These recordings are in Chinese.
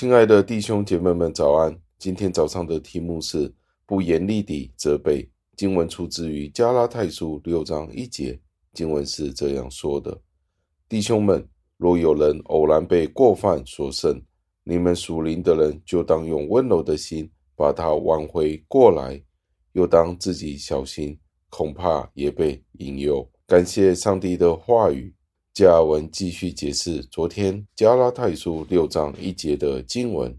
亲爱的弟兄姐妹们，早安！今天早上的题目是不严厉地责备。经文出自于加拉太书六章一节，经文是这样说的：弟兄们，若有人偶然被过犯所胜，你们属灵的人就当用温柔的心把他挽回过来，又当自己小心，恐怕也被引诱。感谢上帝的话语。加尔文继续解释昨天加拉太书六章一节的经文。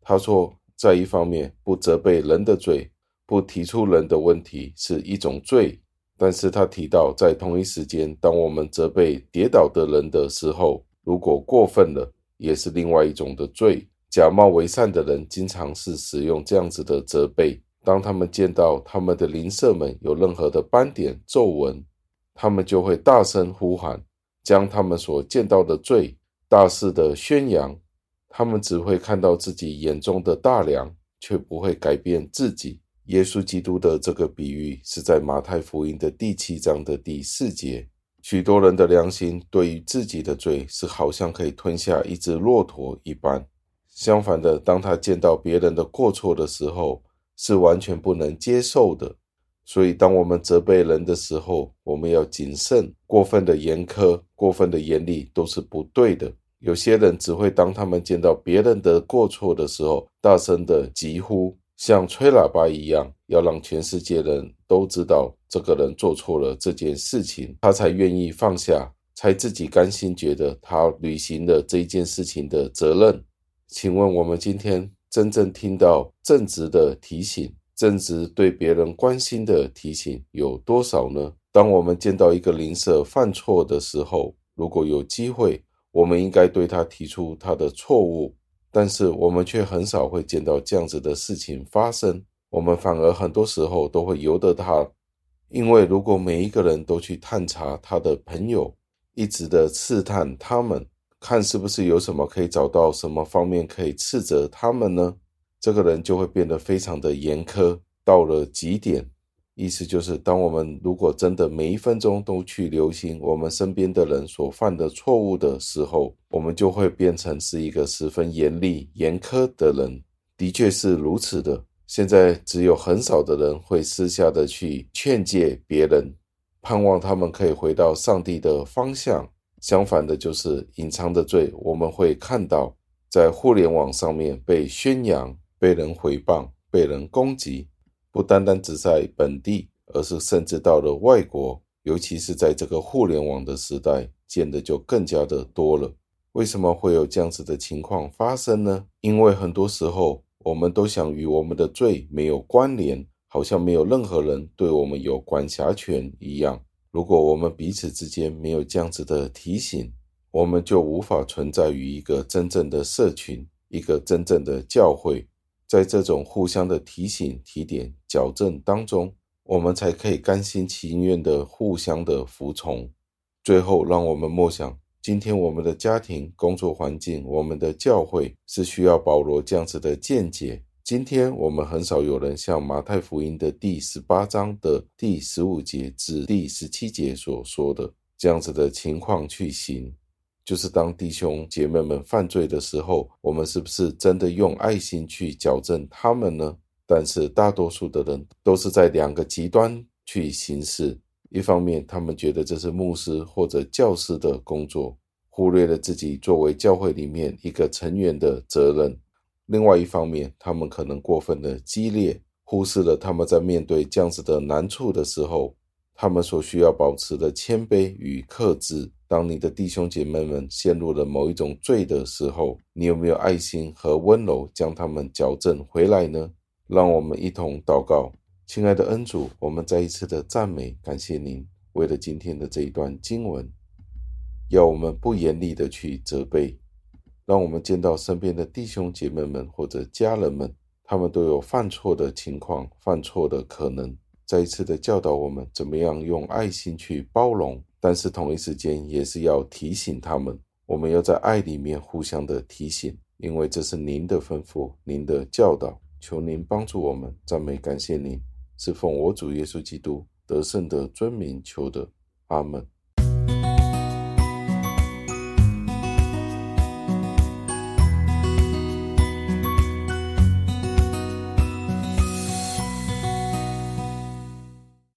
他说，在一方面不责备人的罪，不提出人的问题是一种罪；但是他提到，在同一时间，当我们责备跌倒的人的时候，如果过分了，也是另外一种的罪。假冒为善的人经常是使用这样子的责备。当他们见到他们的邻舍们有任何的斑点、皱纹，他们就会大声呼喊。将他们所见到的罪大肆的宣扬，他们只会看到自己眼中的大梁，却不会改变自己。耶稣基督的这个比喻是在马太福音的第七章的第四节。许多人的良心对于自己的罪是好像可以吞下一只骆驼一般，相反的，当他见到别人的过错的时候，是完全不能接受的。所以，当我们责备人的时候，我们要谨慎。过分的严苛、过分的严厉都是不对的。有些人只会当他们见到别人的过错的时候，大声的疾呼，像吹喇叭一样，要让全世界人都知道这个人做错了这件事情，他才愿意放下，才自己甘心觉得他履行了这件事情的责任。请问，我们今天真正听到正直的提醒？正直对别人关心的提醒有多少呢？当我们见到一个邻舍犯错的时候，如果有机会，我们应该对他提出他的错误，但是我们却很少会见到这样子的事情发生。我们反而很多时候都会由得他，因为如果每一个人都去探查他的朋友，一直的刺探他们，看是不是有什么可以找到什么方面可以斥责他们呢？这个人就会变得非常的严苛，到了极点。意思就是，当我们如果真的每一分钟都去留心我们身边的人所犯的错误的时候，我们就会变成是一个十分严厉、严苛的人。的确是如此的。现在只有很少的人会私下的去劝诫别人，盼望他们可以回到上帝的方向。相反的，就是隐藏的罪，我们会看到在互联网上面被宣扬。被人诽谤、被人攻击，不单单只在本地，而是甚至到了外国，尤其是在这个互联网的时代，见的就更加的多了。为什么会有这样子的情况发生呢？因为很多时候，我们都想与我们的罪没有关联，好像没有任何人对我们有管辖权一样。如果我们彼此之间没有这样子的提醒，我们就无法存在于一个真正的社群，一个真正的教会。在这种互相的提醒、提点、矫正当中，我们才可以甘心情愿的互相的服从。最后，让我们默想：今天我们的家庭、工作环境、我们的教会，是需要保罗这样子的见解。今天我们很少有人像马太福音的第十八章的第十五节至第十七节所说的这样子的情况去行。就是当弟兄姐妹们犯罪的时候，我们是不是真的用爱心去矫正他们呢？但是大多数的人都是在两个极端去行事。一方面，他们觉得这是牧师或者教师的工作，忽略了自己作为教会里面一个成员的责任；另外一方面，他们可能过分的激烈，忽视了他们在面对这样子的难处的时候，他们所需要保持的谦卑与克制。当你的弟兄姐妹们陷入了某一种罪的时候，你有没有爱心和温柔将他们矫正回来呢？让我们一同祷告，亲爱的恩主，我们再一次的赞美感谢您，为了今天的这一段经文，要我们不严厉的去责备，让我们见到身边的弟兄姐妹们或者家人们，他们都有犯错的情况，犯错的可能，再一次的教导我们怎么样用爱心去包容。但是同一时间也是要提醒他们，我们要在爱里面互相的提醒，因为这是您的吩咐，您的教导。求您帮助我们，赞美感谢您，是奉我主耶稣基督得胜的尊名求的，阿门。